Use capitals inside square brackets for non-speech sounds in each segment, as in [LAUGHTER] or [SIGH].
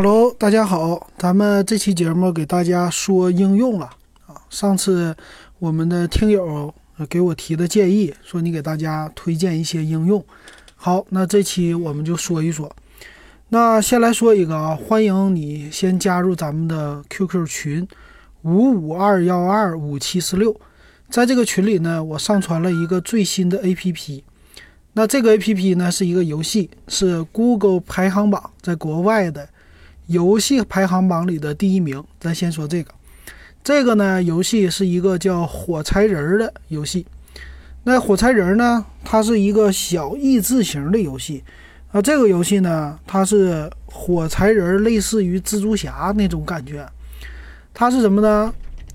Hello，大家好，咱们这期节目给大家说应用了啊。上次我们的听友给我提的建议，说你给大家推荐一些应用。好，那这期我们就说一说。那先来说一个啊，欢迎你先加入咱们的 QQ 群五五二幺二五七四六，在这个群里呢，我上传了一个最新的 APP。那这个 APP 呢是一个游戏，是 Google 排行榜在国外的。游戏排行榜里的第一名，咱先说这个。这个呢，游戏是一个叫火柴人的游戏。那火柴人呢，它是一个小益智型的游戏啊。这个游戏呢，它是火柴人，类似于蜘蛛侠那种感觉。它是什么呢？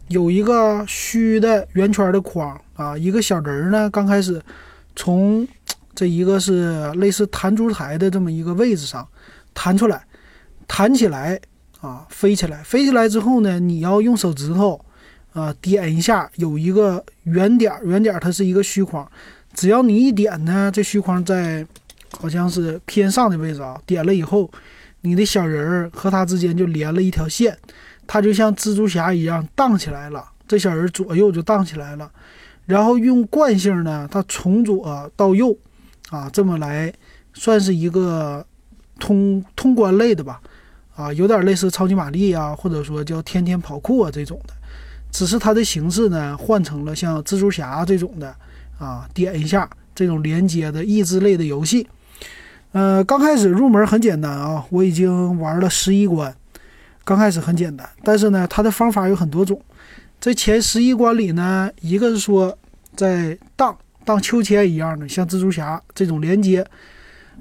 有一个虚的圆圈的框啊，一个小人呢，刚开始从这一个是类似弹珠台的这么一个位置上弹出来。弹起来啊，飞起来，飞起来之后呢，你要用手指头啊点一下，有一个圆点，圆点它是一个虚框，只要你一点呢，这虚框在好像是偏上的位置啊，点了以后，你的小人儿和它之间就连了一条线，它就像蜘蛛侠一样荡起来了，这小人左右就荡起来了，然后用惯性呢，它从左到右啊，这么来算是一个通通关类的吧。啊，有点类似超级玛丽啊，或者说叫天天跑酷啊这种的，只是它的形式呢换成了像蜘蛛侠这种的啊，点一下这种连接的益智类的游戏。呃，刚开始入门很简单啊，我已经玩了十一关，刚开始很简单，但是呢，它的方法有很多种。这前十一关里呢，一个是说在荡荡秋千一样的，像蜘蛛侠这种连接。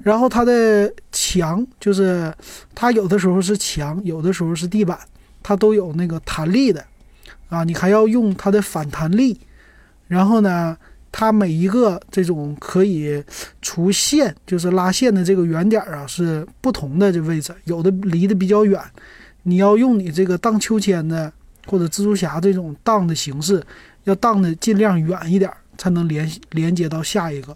然后它的墙就是它有的时候是墙，有的时候是地板，它都有那个弹力的啊。你还要用它的反弹力。然后呢，它每一个这种可以除线，就是拉线的这个圆点啊，是不同的这位置，有的离得比较远，你要用你这个荡秋千的或者蜘蛛侠这种荡的形式，要荡的尽量远一点，才能连连接到下一个。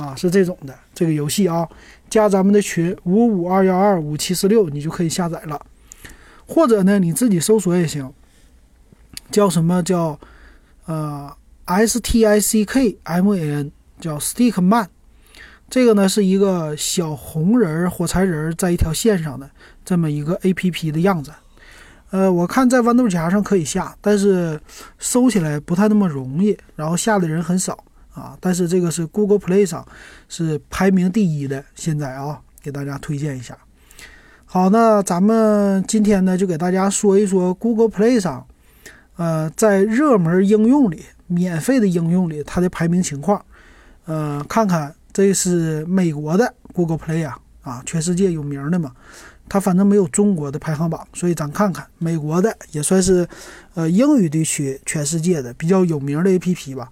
啊，是这种的这个游戏啊，加咱们的群五五二幺二五七四六，你就可以下载了。或者呢，你自己搜索也行，叫什么叫呃 S T I C K M A N，叫 Stickman。这个呢是一个小红人儿火柴人在一条线上的这么一个 A P P 的样子。呃，我看在豌豆荚上可以下，但是搜起来不太那么容易，然后下的人很少。啊，但是这个是 Google Play 上是排名第一的，现在啊，给大家推荐一下。好，那咱们今天呢，就给大家说一说 Google Play 上，呃，在热门应用里，免费的应用里，它的排名情况。呃，看看这是美国的 Google Play 啊，啊，全世界有名的嘛，它反正没有中国的排行榜，所以咱看看美国的，也算是呃英语地区全世界的比较有名的 APP 吧。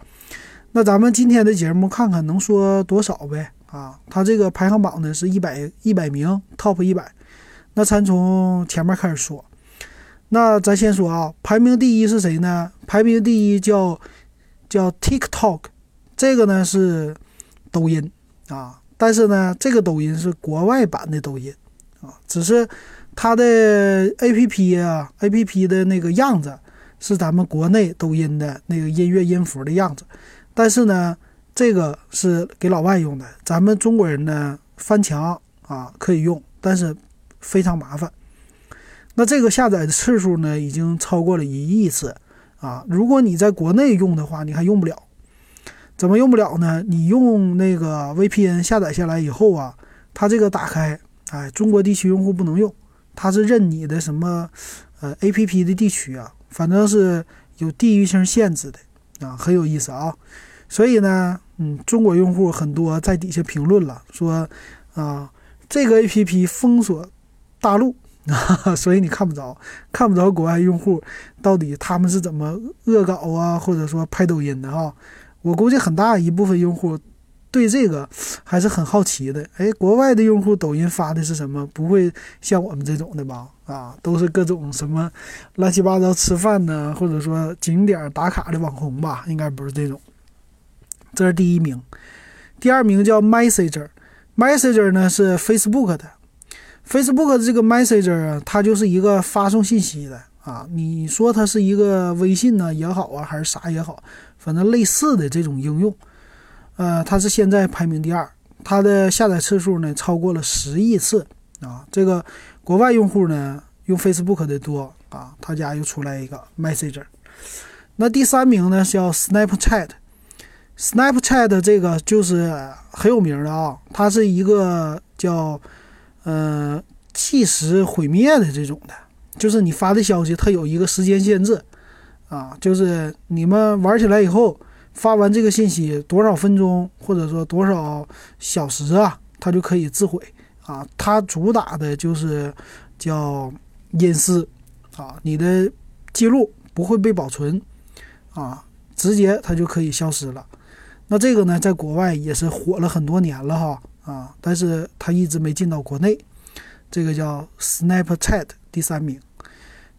那咱们今天的节目看看能说多少呗？啊，它这个排行榜呢是一百一百名 top 一百。那咱从前面开始说。那咱先说啊，排名第一是谁呢？排名第一叫叫 TikTok，这个呢是抖音啊，但是呢这个抖音是国外版的抖音啊，只是它的 APP 啊 APP 的那个样子是咱们国内抖音的那个音乐音符的样子。但是呢，这个是给老外用的，咱们中国人呢翻墙啊可以用，但是非常麻烦。那这个下载的次数呢已经超过了一亿次啊！如果你在国内用的话，你还用不了。怎么用不了呢？你用那个 VPN 下载下来以后啊，它这个打开，哎，中国地区用户不能用，它是认你的什么呃 APP 的地区啊，反正是有地域性限制的啊，很有意思啊。所以呢，嗯，中国用户很多在底下评论了，说，啊，这个 A P P 封锁大陆，[LAUGHS] 所以你看不着，看不着国外用户到底他们是怎么恶搞啊，或者说拍抖音的哈。我估计很大一部分用户对这个还是很好奇的。哎，国外的用户抖音发的是什么？不会像我们这种的吧？啊，都是各种什么乱七八糟吃饭呢，或者说景点打卡的网红吧？应该不是这种。这是第一名，第二名叫 Messenger，Messenger 呢是 Facebook 的 Facebook 的这个 Messenger 啊，它就是一个发送信息的啊。你说它是一个微信呢也好啊，还是啥也好，反正类似的这种应用。呃，它是现在排名第二，它的下载次数呢超过了十亿次啊。这个国外用户呢用 Facebook 的多啊，他家又出来一个 Messenger。那第三名呢叫 Snapchat Snapchat 这个就是很有名的啊，它是一个叫。呃，即时毁灭的这种的，就是你发的消息，它有一个时间限制，啊，就是你们玩起来以后，发完这个信息多少分钟，或者说多少小时啊，它就可以自毁啊。它主打的就是叫隐私啊，你的记录不会被保存啊，直接它就可以消失了。那这个呢，在国外也是火了很多年了哈。啊，但是它一直没进到国内，这个叫 Snapchat 第三名，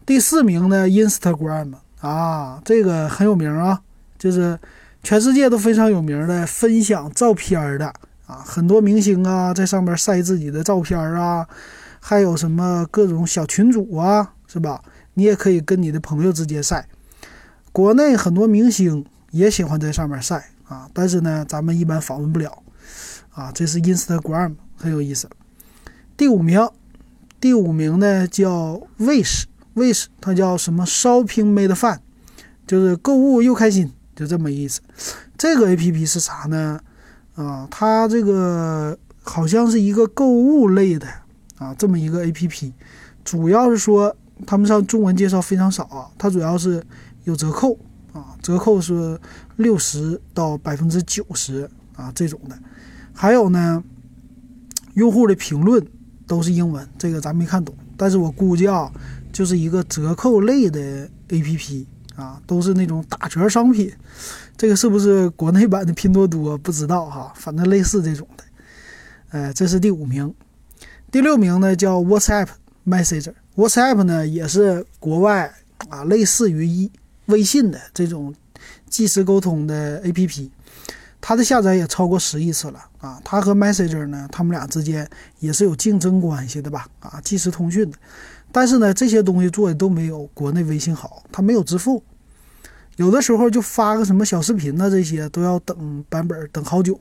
第四名呢 Instagram 啊，这个很有名啊，就是全世界都非常有名的分享照片的啊，很多明星啊在上面晒自己的照片啊，还有什么各种小群主啊，是吧？你也可以跟你的朋友之间晒，国内很多明星也喜欢在上面晒啊，但是呢，咱们一般访问不了。啊，这是 Instagram 很有意思。第五名，第五名呢叫 Wish，Wish 它叫什么？Shopping Made Fun，就是购物又开心，就这么意思。这个 APP 是啥呢？啊，它这个好像是一个购物类的啊，这么一个 APP。主要是说他们上中文介绍非常少啊，它主要是有折扣啊，折扣是六十到百分之九十啊这种的。还有呢，用户的评论都是英文，这个咱没看懂。但是我估计啊，就是一个折扣类的 APP 啊，都是那种打折商品。这个是不是国内版的拼多多？不知道哈，反正类似这种的。呃，这是第五名，第六名呢叫 WhatsApp Messenger。WhatsApp 呢也是国外啊，类似于一微信的这种即时沟通的 APP。它的下载也超过十亿次了啊！它和 Messenger 呢，他们俩之间也是有竞争关系的吧？啊，即时通讯的。但是呢，这些东西做的都没有国内微信好，它没有支付，有的时候就发个什么小视频呢，这些都要等版本，等好久。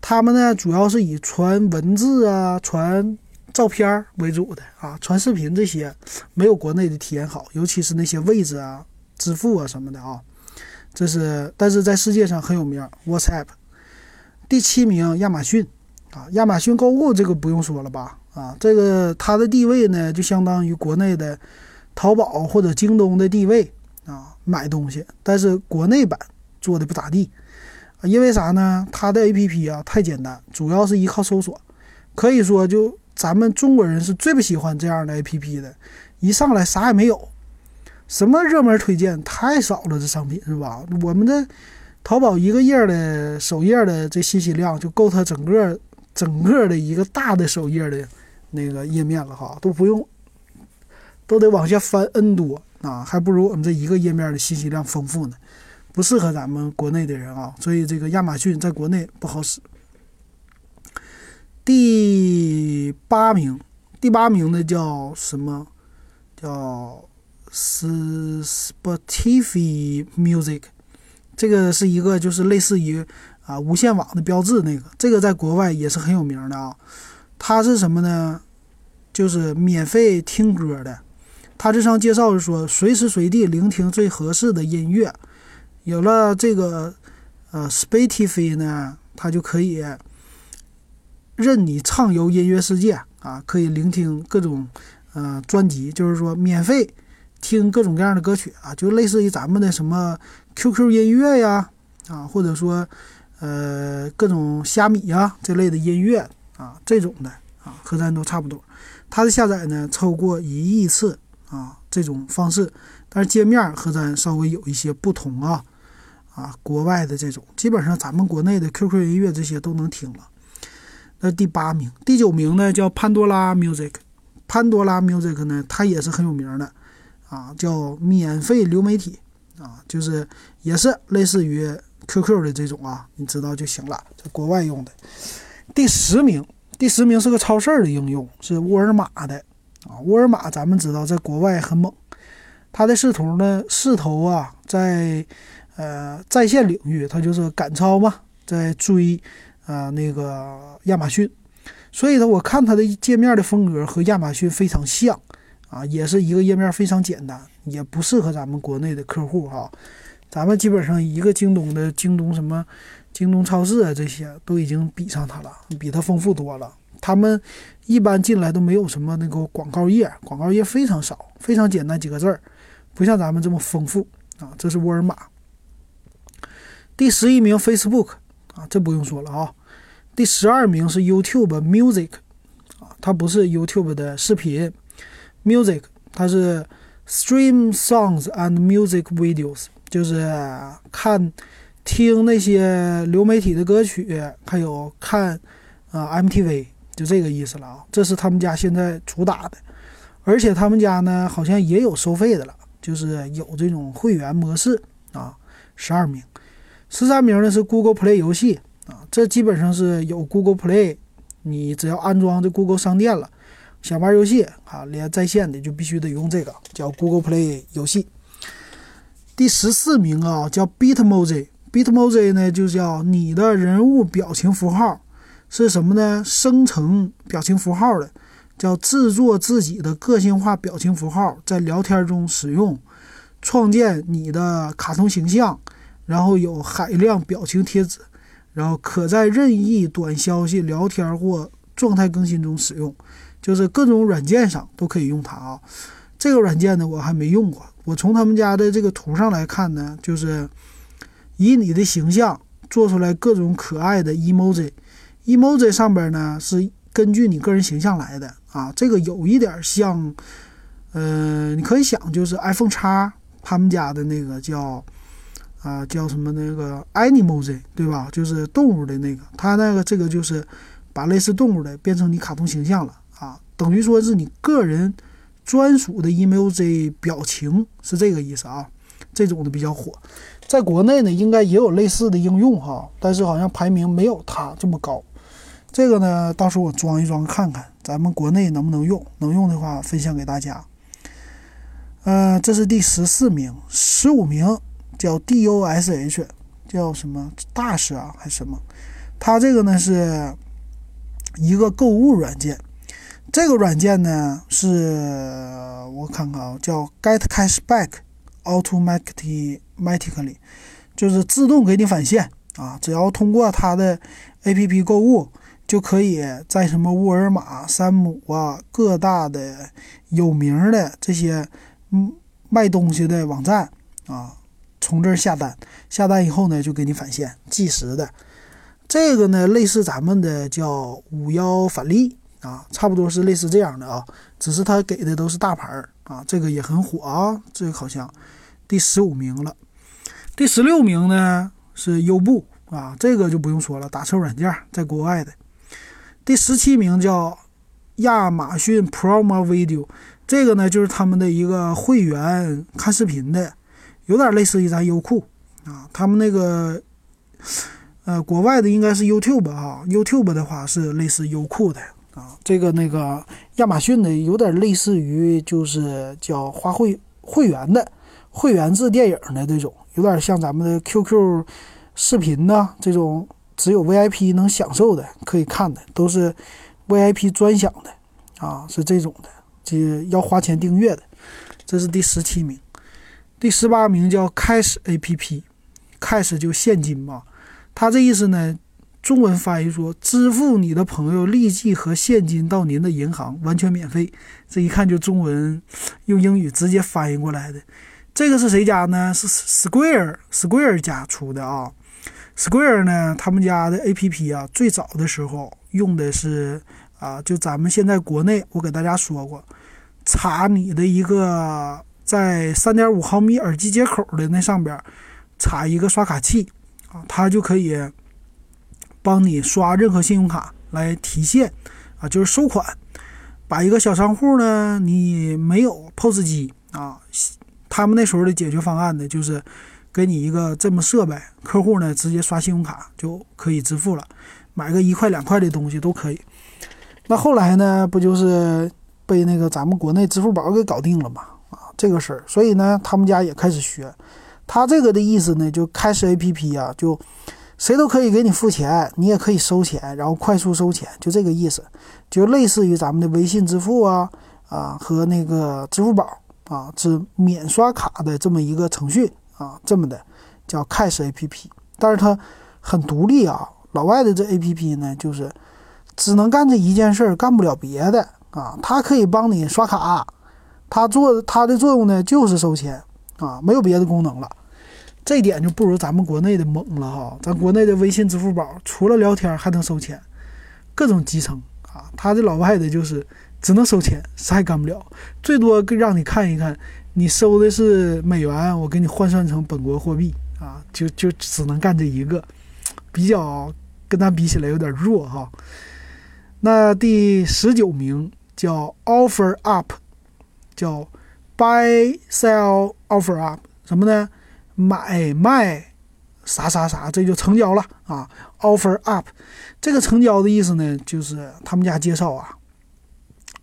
他们呢，主要是以传文字啊、传照片为主的啊，传视频这些没有国内的体验好，尤其是那些位置啊、支付啊什么的啊。这是，但是在世界上很有名。WhatsApp，第七名亚马逊，啊，亚马逊购物这个不用说了吧？啊，这个它的地位呢，就相当于国内的淘宝或者京东的地位啊，买东西。但是国内版做的不咋地，因为啥呢？它的 APP 啊太简单，主要是依靠搜索，可以说就咱们中国人是最不喜欢这样的 APP 的，一上来啥也没有。什么热门推荐太少了，这商品是吧？我们的淘宝一个页的首页的这信息量就够它整个整个的一个大的首页的那个页面了哈，都不用都得往下翻 n 多啊，还不如我们这一个页面的信息量丰富呢，不适合咱们国内的人啊，所以这个亚马逊在国内不好使。第八名，第八名的叫什么？叫。是 Spotify Music，这个是一个就是类似于啊无线网的标志，那个这个在国外也是很有名的啊。它是什么呢？就是免费听歌的。它这上介绍是说，随时随地聆听最合适的音乐。有了这个呃 Spotify 呢，它就可以任你畅游音乐世界啊，可以聆听各种呃专辑，就是说免费。听各种各样的歌曲啊，就类似于咱们的什么 QQ 音乐呀，啊，或者说呃各种虾米呀这类的音乐啊，这种的啊，和咱都差不多。它的下载呢超过一亿次啊，这种方式，但是界面和咱稍微有一些不同啊啊，国外的这种基本上咱们国内的 QQ 音乐这些都能听了。那第八名、第九名呢叫潘多拉 Music，潘多拉 Music 呢它也是很有名的。啊，叫免费流媒体啊，就是也是类似于 QQ 的这种啊，你知道就行了，在国外用的。第十名，第十名是个超市的应用，是沃尔玛的啊。沃尔玛咱们知道在国外很猛，它的势头呢势头啊，在呃在线领域，它就是赶超嘛，在追啊那个亚马逊。所以呢，我看它的界面的风格和亚马逊非常像啊，也是一个页面非常简单，也不适合咱们国内的客户哈。咱们基本上一个京东的京东什么。京东超市啊，这些都已经比上它了，比它丰富多了。他们一般进来都没有什么那个广告页，广告页非常少，非常简单几个字儿，不像咱们这么丰富啊。这是沃尔玛。第十一名 Facebook 啊，这不用说了啊。第十二名是 YouTube Music 啊，它不是 YouTube 的视频，Music 它是 Stream Songs and Music Videos，就是看。听那些流媒体的歌曲，还有看啊 MTV，就这个意思了啊。这是他们家现在主打的，而且他们家呢好像也有收费的了，就是有这种会员模式啊。十二名，十三名呢是 Google Play 游戏啊，这基本上是有 Google Play，你只要安装这 Google 商店了，想玩游戏啊，连在线的就必须得用这个，叫 Google Play 游戏。第十四名啊，叫 Bitmoji。Bitmoji 呢，就叫你的人物表情符号是什么呢？生成表情符号的，叫制作自己的个性化表情符号，在聊天中使用，创建你的卡通形象，然后有海量表情贴纸，然后可在任意短消息、聊天或状态更新中使用，就是各种软件上都可以用它啊。这个软件呢，我还没用过，我从他们家的这个图上来看呢，就是。以你的形象做出来各种可爱的 emoji，emoji 上边呢是根据你个人形象来的啊，这个有一点像，呃，你可以想就是 iPhone 叉他们家的那个叫啊叫什么那个 Animoji 对吧？就是动物的那个，它那个这个就是把类似动物的变成你卡通形象了，等于说是你个人专属的 emoji 表情是这个意思啊，这种的比较火。在国内呢，应该也有类似的应用哈，但是好像排名没有它这么高。这个呢，到时候我装一装看看，咱们国内能不能用？能用的话，分享给大家。呃，这是第十四名，十五名叫 DOSH，叫什么大师啊，还是什么？它这个呢是一个购物软件。这个软件呢是我看看啊，叫 Get Cashback Automatically。就是自动给你返现啊！只要通过它的 APP 购物，就可以在什么沃尔玛、山姆啊各大的有名的这些嗯卖东西的网站啊，从这儿下单，下单以后呢就给你返现，计时的。这个呢类似咱们的叫五幺返利啊，差不多是类似这样的啊，只是它给的都是大牌儿啊，这个也很火啊，这个好像第十五名了。第十六名呢是优步啊，这个就不用说了，打车软件在国外的。第十七名叫亚马逊 Prime Video，这个呢就是他们的一个会员看视频的，有点类似于咱优酷啊。他们那个呃国外的应该是 YouTube 啊，YouTube 的话是类似优酷的啊。这个那个亚马逊的有点类似于就是叫花会会员的会员制电影的这种。有点像咱们的 QQ 视频呢，这种只有 VIP 能享受的，可以看的，都是 VIP 专享的啊，是这种的，这要花钱订阅的。这是第十七名，第十八名叫 Cash APP，Cash 就现金嘛，它这意思呢，中文翻译说支付你的朋友立即和现金到您的银行，完全免费。这一看就中文用英语直接翻译过来的。这个是谁家呢？是 Square Square 家出的啊。Square 呢，他们家的 APP 啊，最早的时候用的是啊，就咱们现在国内，我给大家说过，插你的一个在3.5毫米耳机接口的那上边插一个刷卡器啊，它就可以帮你刷任何信用卡来提现啊，就是收款。把一个小商户呢，你没有 POS 机啊。他们那时候的解决方案呢，就是给你一个这么设备，客户呢直接刷信用卡就可以支付了，买个一块两块的东西都可以。那后来呢，不就是被那个咱们国内支付宝给搞定了嘛？啊，这个事儿，所以呢，他们家也开始学。他这个的意思呢，就开始 A P P 啊，就谁都可以给你付钱，你也可以收钱，然后快速收钱，就这个意思，就类似于咱们的微信支付啊啊和那个支付宝啊，是免刷卡的这么一个程序啊，这么的叫 Cash A P P。但是它很独立啊，老外的这 A P P 呢，就是只能干这一件事儿，干不了别的啊。它可以帮你刷卡，它做它的作用呢就是收钱啊，没有别的功能了。这点就不如咱们国内的猛了哈！咱国内的微信、支付宝除了聊天还能收钱，各种集成啊。他这老外的就是只能收钱，啥也干不了，最多让你看一看，你收的是美元，我给你换算成本国货币啊，就就只能干这一个，比较跟咱比起来有点弱哈。那第十九名叫 Offer Up，叫 Buy Sell Offer Up，什么呢？买卖啥啥啥，这就成交了啊！Offer up，这个成交的意思呢，就是他们家介绍啊，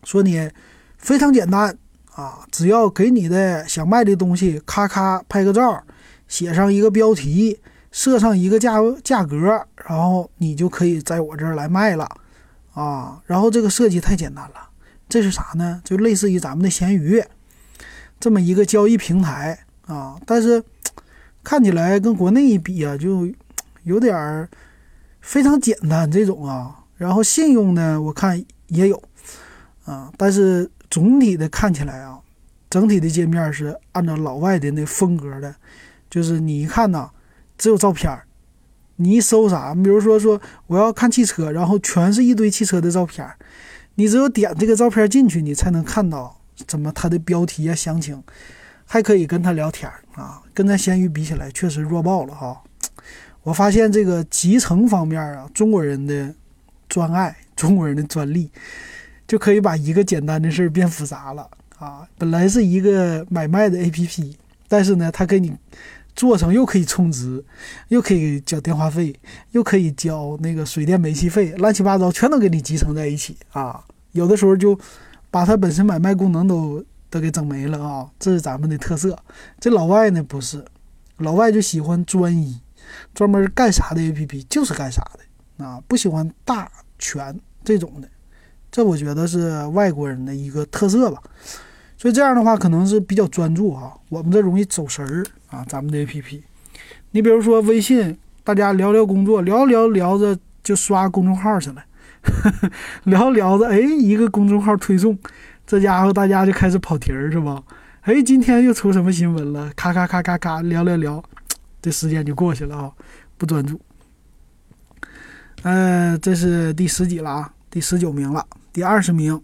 说你非常简单啊，只要给你的想卖的东西咔咔拍个照，写上一个标题，设上一个价价格，然后你就可以在我这儿来卖了啊！然后这个设计太简单了，这是啥呢？就类似于咱们的闲鱼这么一个交易平台啊，但是。看起来跟国内一比啊，就有点儿非常简单这种啊。然后信用呢，我看也有啊，但是总体的看起来啊，整体的界面是按照老外的那风格的，就是你一看呐，只有照片儿，你一搜啥，比如说说我要看汽车，然后全是一堆汽车的照片儿，你只有点这个照片进去，你才能看到怎么它的标题啊、详情。还可以跟他聊天啊，跟咱闲鱼比起来确实弱爆了哈。我发现这个集成方面啊，中国人的专爱，[LAUGHS] 中国人的专利，就可以把一个简单的事儿变复杂了啊。本来是一个买卖的 APP，但是呢，他给你做成又可以充值，又可以交电话费，又可以交那个水电煤气费，乱七八糟全都给你集成在一起啊。有的时候就把它本身买卖功能都。都给整没了啊！这是咱们的特色。这老外呢不是，老外就喜欢专一，专门干啥的 APP 就是干啥的啊，不喜欢大全这种的。这我觉得是外国人的一个特色吧。所以这样的话可能是比较专注啊，我们这容易走神儿啊。咱们的 APP，你比如说微信，大家聊聊工作，聊聊聊着就刷公众号去了，[LAUGHS] 聊聊着哎，一个公众号推送。这家伙，大家就开始跑题儿是吧？哎，今天又出什么新闻了？咔咔咔咔咔，聊聊聊，[TSK] 这时间就过去了啊，不专注。呃，这是第十几了啊，第十九名了，第二十名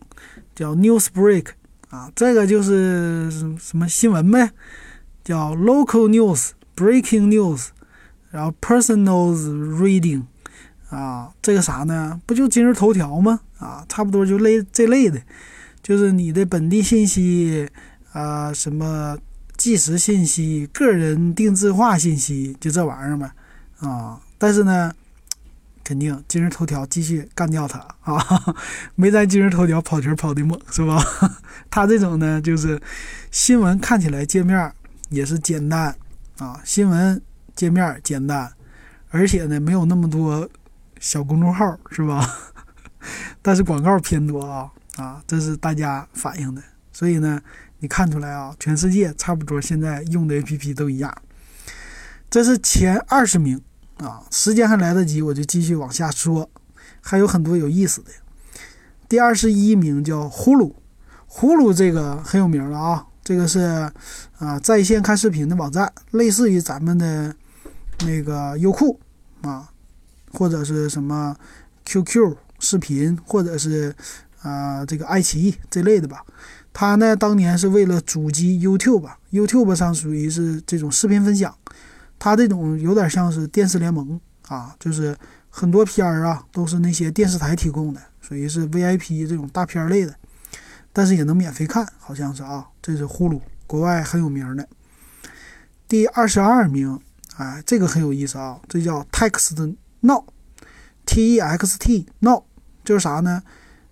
叫 News Break 啊，这个就是什么新闻呗，叫 Local News Breaking News，然后 Personal Reading 啊，这个啥呢？不就今日头条吗？啊，差不多就类这类的。就是你的本地信息，啊，什么即时信息、个人定制化信息，就这玩意儿呗，啊，但是呢，肯定今日头条继续干掉它啊，[LAUGHS] 没咱今日头条跑题跑的猛，是吧？[LAUGHS] 它这种呢，就是新闻看起来界面也是简单啊，新闻界面简单，而且呢，没有那么多小公众号，是吧？[LAUGHS] 但是广告偏多啊。啊，这是大家反映的，所以呢，你看出来啊，全世界差不多现在用的 APP 都一样。这是前二十名啊，时间还来得及，我就继续往下说，还有很多有意思的。第二十一名叫呼噜，呼噜这个很有名了啊，这个是啊在线看视频的网站，类似于咱们的那个优酷啊，或者是什么 QQ 视频，或者是。啊，这个爱奇艺这类的吧，它呢当年是为了主机 YouTube，YouTube 上属于是这种视频分享，它这种有点像是电视联盟啊，就是很多片儿啊都是那些电视台提供的，属于是 VIP 这种大片类的，但是也能免费看，好像是啊，这是呼噜，国外很有名的。第二十二名，哎，这个很有意思啊，这叫 Text Now，T E X T Now，就是啥呢？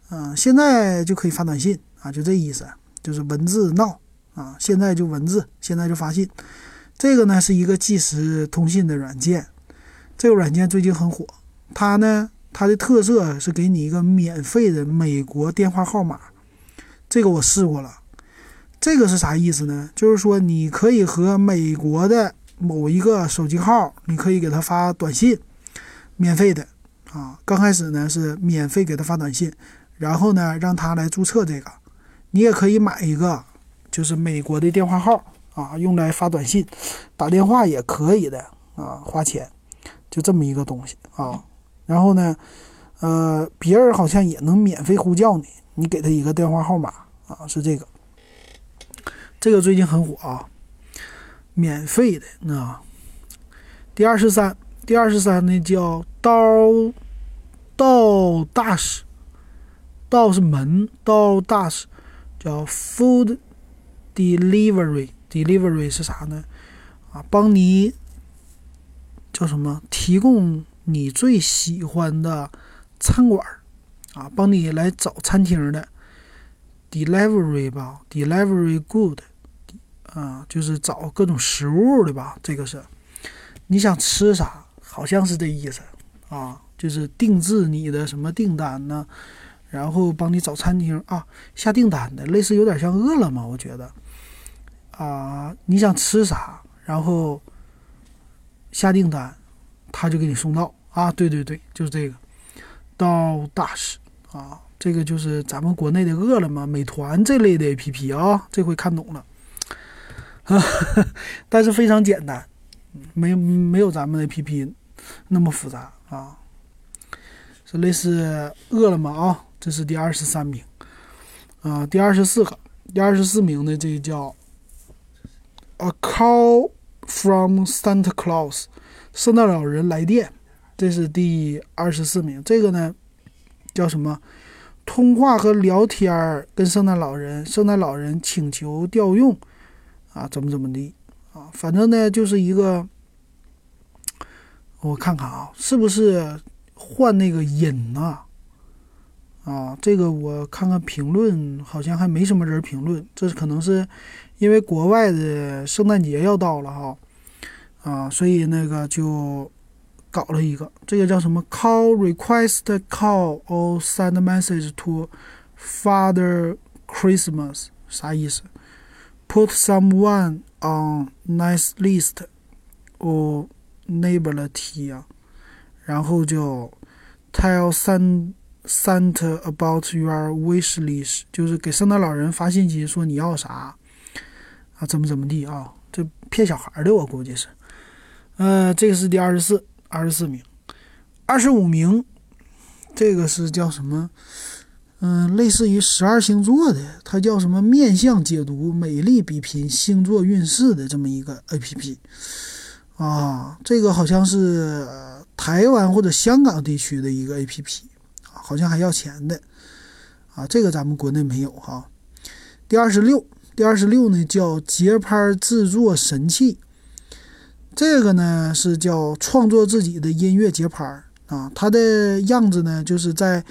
嗯，现在就可以发短信啊，就这意思，就是文字闹啊，现在就文字，现在就发信。这个呢是一个即时通信的软件，这个软件最近很火。它呢，它的特色是给你一个免费的美国电话号码，这个我试过了。这个是啥意思呢？就是说你可以和美国的某一个手机号，你可以给他发短信，免费的啊。刚开始呢是免费给他发短信，然后呢让他来注册这个，你也可以买一个，就是美国的电话号。啊，用来发短信、打电话也可以的啊，花钱，就这么一个东西啊。然后呢，呃，别人好像也能免费呼叫你，你给他一个电话号码啊，是这个。这个最近很火啊，免费的啊。第二十三，第二十三呢叫刀道大使，道是门，道大使叫 Food Delivery。Delivery 是啥呢？啊，帮你叫什么？提供你最喜欢的餐馆啊，帮你来找餐厅的 Delivery 吧，Delivery Good 啊，就是找各种食物的吧。这个是你想吃啥，好像是这意思啊，就是定制你的什么订单呢？然后帮你找餐厅啊，下订单的，类似有点像饿了么，我觉得。啊，你想吃啥，然后下订单，他就给你送到啊。对对对，就是这个，到大使啊，这个就是咱们国内的饿了么、美团这类的 APP 啊。这回看懂了，啊，[LAUGHS] 但是非常简单，没没有咱们的 APP 那么复杂啊。是类似饿了么啊，这是第二十三名啊，第二十四个，第二十四名的这个叫。A call from Santa Claus，圣诞老人来电，这是第二十四名。这个呢，叫什么？通话和聊天儿，跟圣诞老人，圣诞老人请求调用，啊，怎么怎么地，啊，反正呢就是一个，我看看啊，是不是换那个音啊？啊，这个我看看评论，好像还没什么人评论，这可能是。因为国外的圣诞节要到了哈，啊，所以那个就搞了一个，这个叫什么？Call request call or send message to Father Christmas，啥意思？Put someone on nice list or neighborly 啊，然后就 tell send Santa about your wish list，就是给圣诞老人发信息说你要啥。啊，怎么怎么地啊？这骗小孩的，我估计是。呃，这个是第二十四，二十四名，二十五名，这个是叫什么？嗯，类似于十二星座的，它叫什么？面相解读、美丽比拼星座运势的这么一个 A P P。啊，这个好像是台湾或者香港地区的一个 A P P，好像还要钱的。啊，这个咱们国内没有哈。第二十六。第二十六呢，叫节拍制作神器。这个呢是叫创作自己的音乐节拍啊。它的样子呢，就是在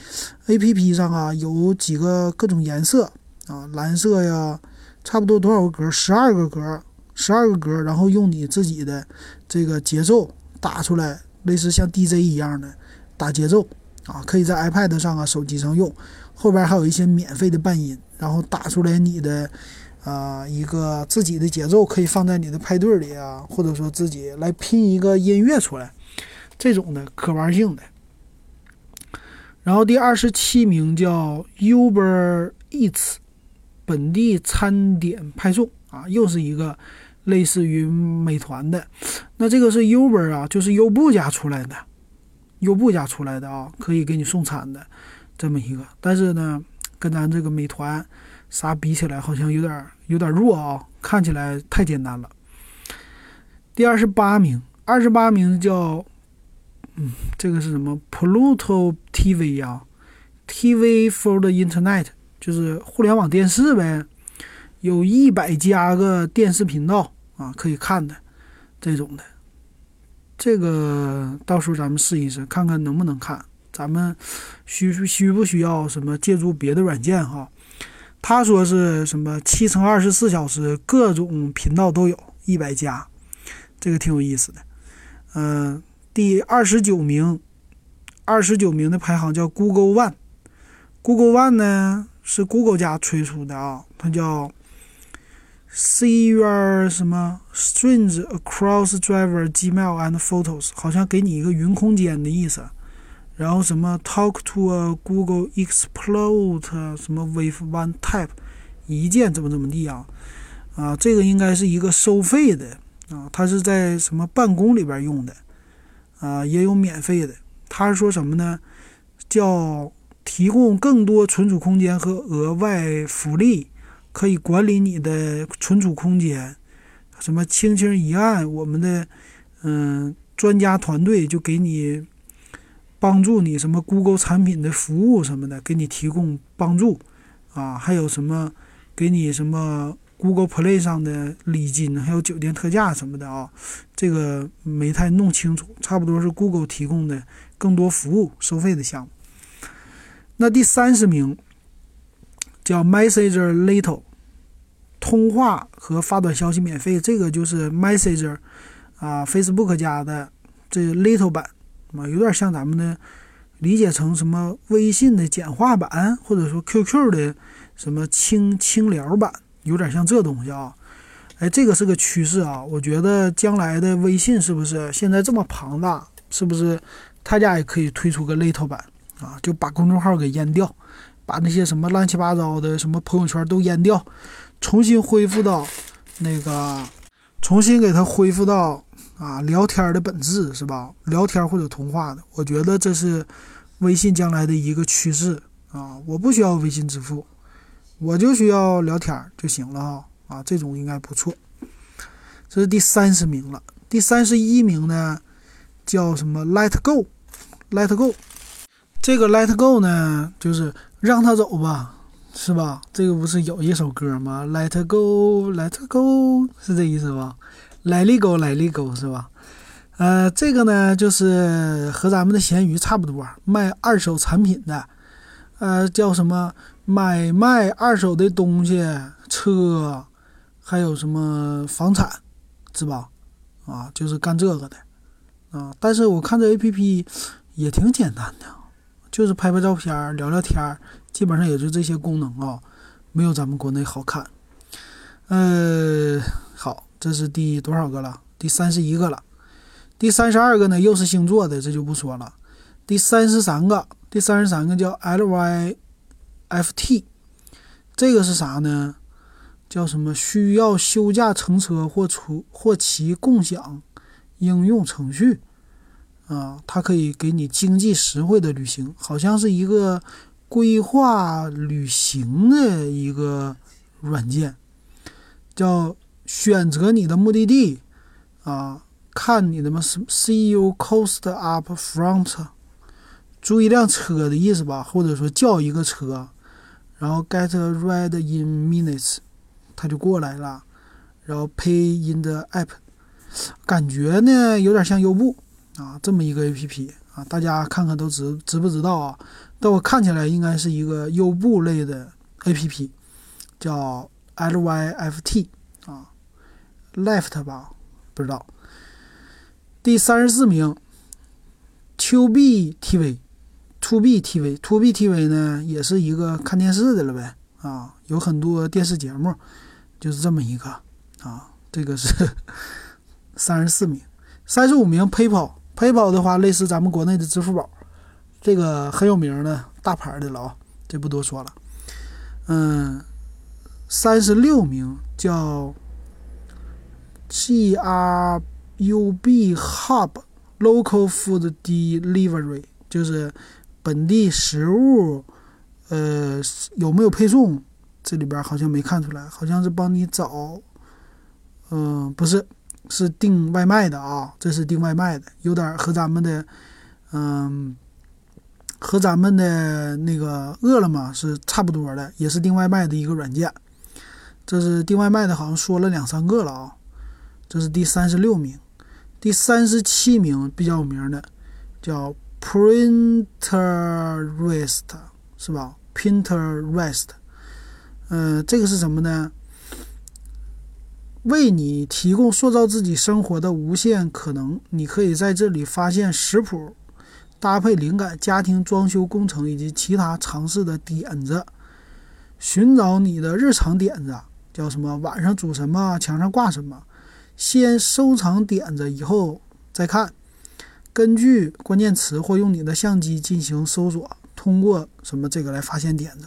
A P P 上啊，有几个各种颜色啊，蓝色呀，差不多多少个格？十二个格，十二个格。然后用你自己的这个节奏打出来，类似像 D J 一样的打节奏啊，可以在 iPad 上啊、手机上用。后边还有一些免费的伴音，然后打出来你的。啊，一个自己的节奏可以放在你的派对里啊，或者说自己来拼一个音乐出来，这种的可玩性的。然后第二十七名叫 Uber Eats，本地餐点派送啊，又是一个类似于美团的。那这个是 Uber 啊，就是优步家出来的，优步家出来的啊，可以给你送餐的这么一个。但是呢，跟咱这个美团。啥比起来好像有点有点弱啊，看起来太简单了。第二十八名，二十八名叫，嗯，这个是什么？Pluto TV 啊，TV for the Internet，就是互联网电视呗，有一百加个电视频道啊，可以看的这种的。这个到时候咱们试一试，看看能不能看。咱们需需不需要什么借助别的软件哈？他说是什么七乘二十四小时，各种频道都有，一百家，这个挺有意思的。嗯，第二十九名，二十九名的排行叫 Google One，Google One 呢是 Google 家推出的啊，它叫 See Your 什么 Strange Across Driver Gmail and Photos，好像给你一个云空间的意思。然后什么 Talk to a Google Explode 什么 with one tap，一键怎么怎么地啊？啊，这个应该是一个收费的啊，它是在什么办公里边用的啊，也有免费的。他是说什么呢？叫提供更多存储空间和额外福利，可以管理你的存储空间。什么轻轻一按，我们的嗯专家团队就给你。帮助你什么 Google 产品的服务什么的，给你提供帮助啊，还有什么给你什么 Google Play 上的礼金，还有酒店特价什么的啊，这个没太弄清楚，差不多是 Google 提供的更多服务收费的项目。那第三十名叫 Messenger Little，通话和发短消息免费，这个就是 Messenger 啊，Facebook 家的这个 Little 版。啊，有点像咱们的理解成什么微信的简化版，或者说 QQ 的什么轻轻聊版，有点像这东西啊。哎，这个是个趋势啊。我觉得将来的微信是不是现在这么庞大，是不是他家也可以推出个 Little 版啊？就把公众号给淹掉，把那些什么乱七八糟的什么朋友圈都淹掉，重新恢复到那个，重新给它恢复到。啊，聊天的本质是吧？聊天或者通话的，我觉得这是微信将来的一个趋势啊！我不需要微信支付，我就需要聊天就行了啊！啊，这种应该不错。这是第三十名了，第三十一名呢，叫什么？Let Go，Let Go。这个 Let Go 呢，就是让他走吧，是吧？这个不是有一首歌吗？Let Go，Let Go，是这意思吧？？Let it go, let it go，是吧？呃，这个呢，就是和咱们的闲鱼差不多，卖二手产品的，呃，叫什么买卖二手的东西，车，还有什么房产，是吧？啊，就是干这个的，啊，但是我看这 A P P 也挺简单的，就是拍拍照片，聊聊天，基本上也就这些功能啊，没有咱们国内好看。呃，好。这是第多少个了？第三十一个了。第三十二个呢？又是星座的，这就不说了。第三十三个，第三十三个叫 LYFT，这个是啥呢？叫什么？需要休假乘车或出或其共享应用程序啊，它可以给你经济实惠的旅行，好像是一个规划旅行的一个软件，叫。选择你的目的地，啊，看你的么？See you cost up front，租一辆车的意思吧，或者说叫一个车，然后 get ready in minutes，他就过来了，然后 pay in the app，感觉呢有点像优步啊，这么一个 A P P 啊，大家看看都知知不知道啊？但我看起来应该是一个优步类的 A P P，叫 L Y F T 啊。Left 吧，不知道。第三十四名，To B TV，To B TV，To B TV 呢，也是一个看电视的了呗，啊，有很多电视节目，就是这么一个啊。这个是三十四名，三十五名 PayPal，PayPal 的话类似咱们国内的支付宝，这个很有名的大牌的了啊，这不多说了。嗯，三十六名叫。G R U B Hub Local Food Delivery 就是本地食物，呃，有没有配送？这里边好像没看出来，好像是帮你找，嗯，不是，是订外卖的啊，这是订外卖的，有点和咱们的，嗯，和咱们的那个饿了么是差不多的，也是订外卖的一个软件。这是订外卖的，好像说了两三个了啊。这是第三十六名，第三十七名比较有名的，叫 Pinterest 是吧？Pinterest，呃，这个是什么呢？为你提供塑造自己生活的无限可能。你可以在这里发现食谱、搭配灵感、家庭装修工程以及其他尝试的点子，寻找你的日常点子，叫什么？晚上煮什么？墙上挂什么？先收藏点子，以后再看。根据关键词或用你的相机进行搜索，通过什么这个来发现点子。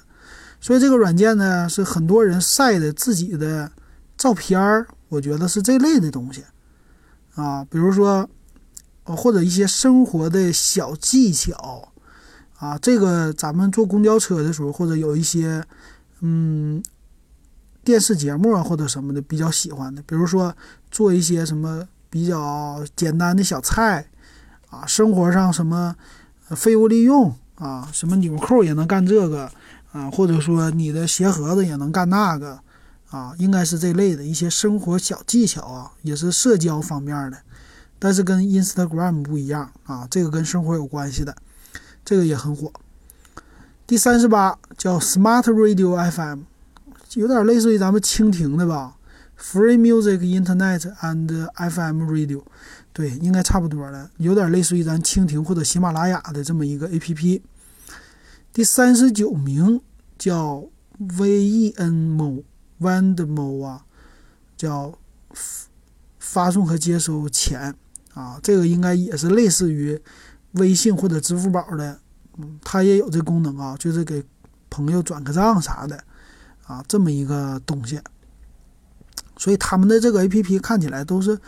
所以这个软件呢，是很多人晒的自己的照片儿，我觉得是这类的东西啊，比如说，或者一些生活的小技巧啊。这个咱们坐公交车的时候，或者有一些嗯电视节目啊或者什么的比较喜欢的，比如说做一些什么比较简单的小菜。啊，生活上什么废物利用啊，什么纽扣也能干这个啊，或者说你的鞋盒子也能干那个啊，应该是这类的一些生活小技巧啊，也是社交方面的，但是跟 Instagram 不一样啊，这个跟生活有关系的，这个也很火。第三十八叫 Smart Radio FM，有点类似于咱们蜻蜓的吧，Free Music Internet and FM Radio。对，应该差不多了，有点类似于咱蜻蜓或者喜马拉雅的这么一个 A P P。第三十九名叫 VENMO VANDMO 啊，叫发送和接收钱啊，这个应该也是类似于微信或者支付宝的，它也有这功能啊，就是给朋友转个账啥的啊，这么一个东西。所以他们的这个 A P P 看起来都是。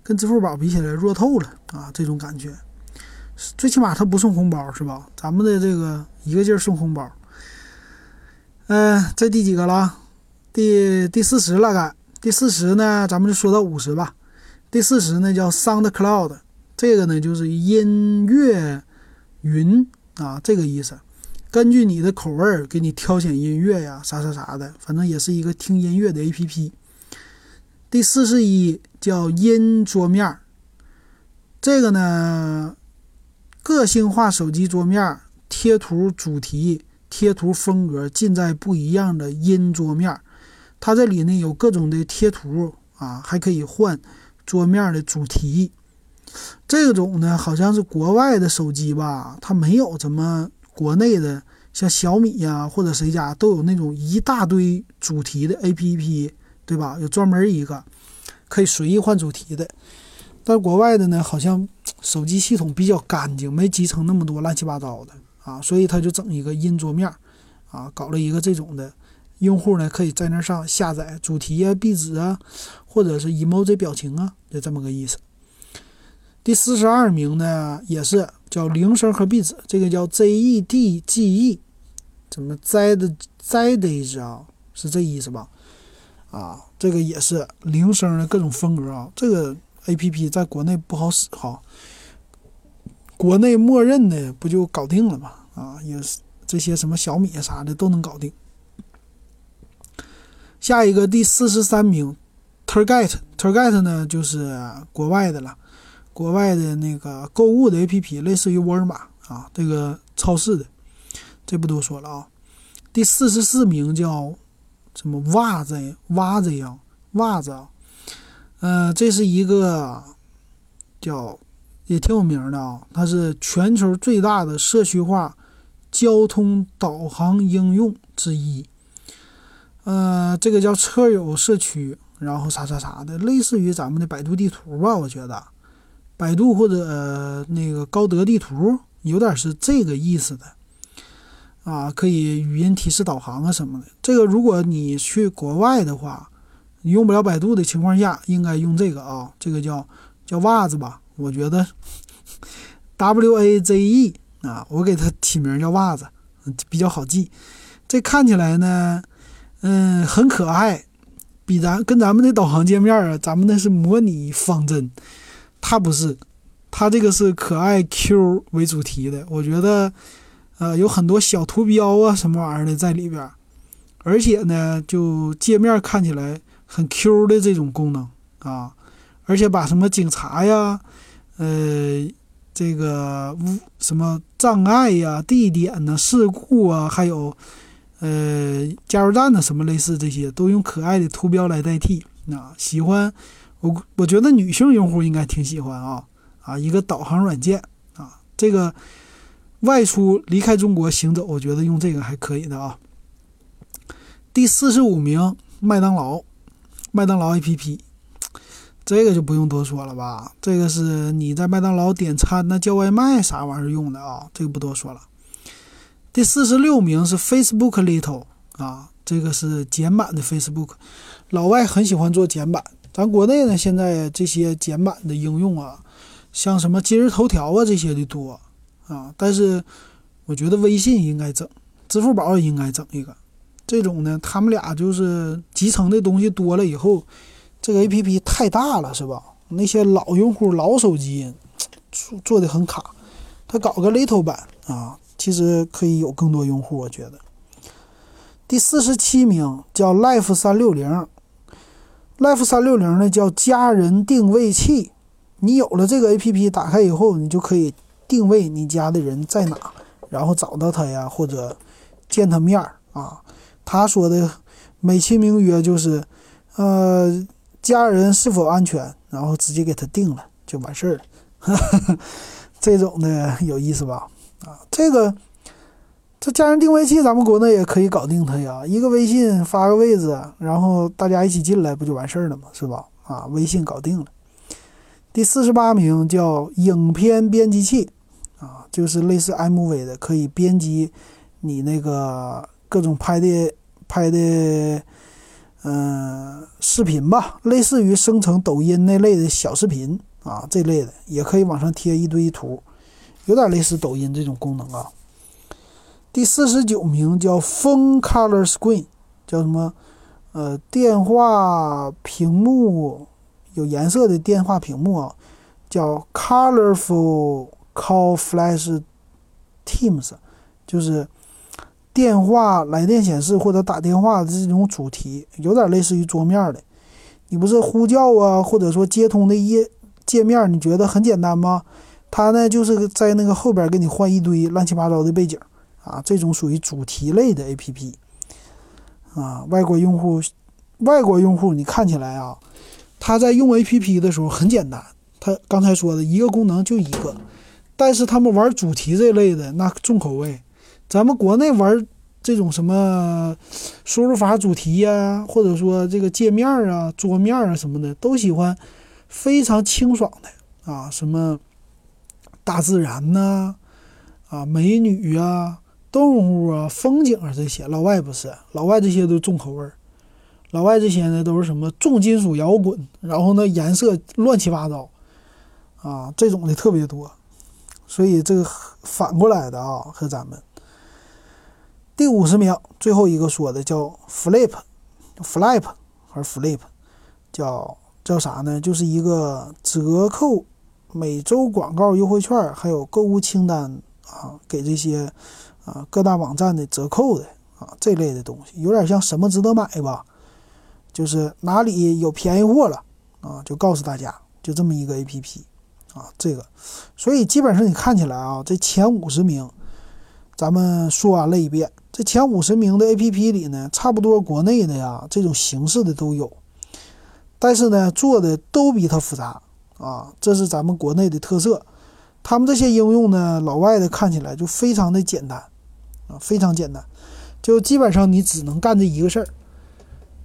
跟支付宝比起来弱透了啊！这种感觉，最起码它不送红包是吧？咱们的这个一个劲儿送红包。嗯，这第几个了？第第四十了，该第四十呢？咱们就说到五十吧。第四十呢叫 SoundCloud，这个呢就是音乐云啊，这个意思。根据你的口味儿给你挑选音乐呀，啥啥啥的，反正也是一个听音乐的 APP。第四十一叫音桌面这个呢，个性化手机桌面贴图主题、贴图风格尽在不一样的音桌面它这里呢有各种的贴图啊，还可以换桌面的主题。这种呢好像是国外的手机吧，它没有什么国内的，像小米呀或者谁家都有那种一大堆主题的 APP。对吧？有专门一个可以随意换主题的，但国外的呢，好像手机系统比较干净，没集成那么多乱七八糟的啊，所以他就整一个音桌面啊，搞了一个这种的，用户呢可以在那上下载主题啊、壁纸啊，或者是 emoji 表情啊，就这么个意思。第四十二名呢，也是叫铃声和壁纸，这个叫 ZEDGE，怎么 Z 的 ZEDGE 啊？是这意思吧？啊，这个也是铃声的各种风格啊。这个 A P P 在国内不好使哈，国内默认的不就搞定了吗？啊，也是这些什么小米啥的都能搞定。下一个第四十三名，Target，Target 呢就是国外的了，国外的那个购物的 A P P，类似于沃尔玛啊，这个超市的，这不多说了啊。第四十四名叫。什么袜子袜子呀，袜子啊，嗯，这是一个叫也挺有名的啊，它是全球最大的社区化交通导航应用之一。呃，这个叫车友社区，然后啥啥啥的，类似于咱们的百度地图吧？我觉得，百度或者那个高德地图有点是这个意思的。啊，可以语音提示导航啊什么的。这个如果你去国外的话，你用不了百度的情况下，应该用这个啊。这个叫叫袜子吧，我觉得 [LAUGHS] W A Z E 啊，我给它起名叫袜子，比较好记。这看起来呢，嗯，很可爱，比咱跟咱们的导航界面啊，咱们那是模拟方针，它不是，它这个是可爱 Q 为主题的，我觉得。呃，有很多小图标啊，什么玩意儿的在里边，而且呢，就界面看起来很 Q 的这种功能啊，而且把什么警察呀，呃，这个什么障碍呀、地点呢、事故啊，还有呃加油站呢，什么类似这些，都用可爱的图标来代替。啊，喜欢我，我觉得女性用户应该挺喜欢啊啊，一个导航软件啊，这个外出离开中国行走，我觉得用这个还可以的啊。第四十五名，麦当劳，麦当劳 APP。这个就不用多说了吧，这个是你在麦当劳点餐那、叫外卖啥玩意儿用的啊，这个不多说了。第四十六名是 Facebook Little 啊，这个是简版的 Facebook，老外很喜欢做简版，咱国内呢现在这些简版的应用啊，像什么今日头条啊这些的多啊，但是我觉得微信应该整，支付宝也应该整一个，这种呢，他们俩就是集成的东西多了以后。这个 A P P 太大了，是吧？那些老用户、老手机做做的很卡，他搞个 Little 版啊，其实可以有更多用户。我觉得第四十七名叫 Life 三六零，Life 三六零呢叫家人定位器。你有了这个 A P P，打开以后，你就可以定位你家的人在哪，然后找到他呀，或者见他面儿啊。他说的美其名曰就是，呃。家人是否安全？然后直接给他定了就完事儿了，[LAUGHS] 这种的有意思吧？啊，这个这家人定位器咱们国内也可以搞定它呀，一个微信发个位置，然后大家一起进来不就完事儿了吗？是吧？啊，微信搞定了。第四十八名叫影片编辑器，啊，就是类似 MV 的，可以编辑你那个各种拍的拍的。嗯，视频吧，类似于生成抖音那类的小视频啊，这类的也可以往上贴一堆图，有点类似抖音这种功能啊。第四十九名叫 Phone Color Screen，叫什么？呃，电话屏幕有颜色的电话屏幕啊，叫 Colorful Call Flash Teams，就是。电话来电显示或者打电话的这种主题，有点类似于桌面的。你不是呼叫啊，或者说接通的页界面，你觉得很简单吗？它呢，就是在那个后边给你换一堆乱七八糟的背景啊。这种属于主题类的 APP 啊。外国用户，外国用户，你看起来啊，他在用 APP 的时候很简单。他刚才说的一个功能就一个，但是他们玩主题这类的那重口味。咱们国内玩这种什么输入法主题呀，或者说这个界面啊、桌面啊什么的，都喜欢非常清爽的啊，什么大自然呐，啊美女啊、动物啊、风景啊这些。老外不是，老外这些都重口味儿，老外这些呢都是什么重金属摇滚，然后呢颜色乱七八糟啊，这种的特别多。所以这个反过来的啊，和咱们。第五十名，最后一个说的叫 Flip，Flip 还是 Flip，叫叫啥呢？就是一个折扣每周广告优惠券，还有购物清单啊，给这些啊各大网站的折扣的啊这类的东西，有点像什么值得买吧？就是哪里有便宜货了啊，就告诉大家，就这么一个 APP 啊，这个，所以基本上你看起来啊，这前五十名，咱们说完了一遍。这前五十名的 A P P 里呢，差不多国内的呀这种形式的都有，但是呢做的都比它复杂啊，这是咱们国内的特色。他们这些应用呢，老外的看起来就非常的简单啊，非常简单，就基本上你只能干这一个事儿，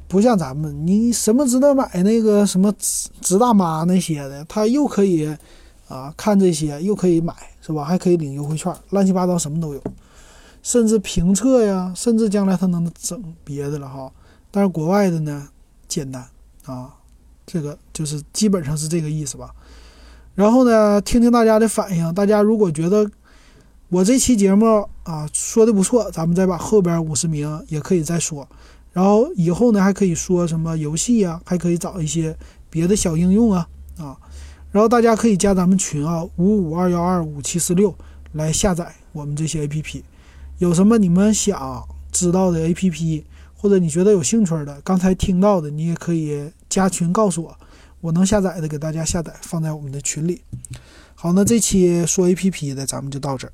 不像咱们，你什么值得买那个什么直直大妈那些的，他又可以啊看这些，又可以买是吧？还可以领优惠券，乱七八糟什么都有。甚至评测呀，甚至将来他能整别的了哈。但是国外的呢，简单啊，这个就是基本上是这个意思吧。然后呢，听听大家的反应。大家如果觉得我这期节目啊说的不错，咱们再把后边五十名也可以再说。然后以后呢，还可以说什么游戏呀，还可以找一些别的小应用啊啊。然后大家可以加咱们群啊，五五二幺二五七四六来下载我们这些 APP。有什么你们想知道的 APP，或者你觉得有兴趣的，刚才听到的，你也可以加群告诉我，我能下载的给大家下载放在我们的群里。好，那这期说 A P P 的咱们就到这儿。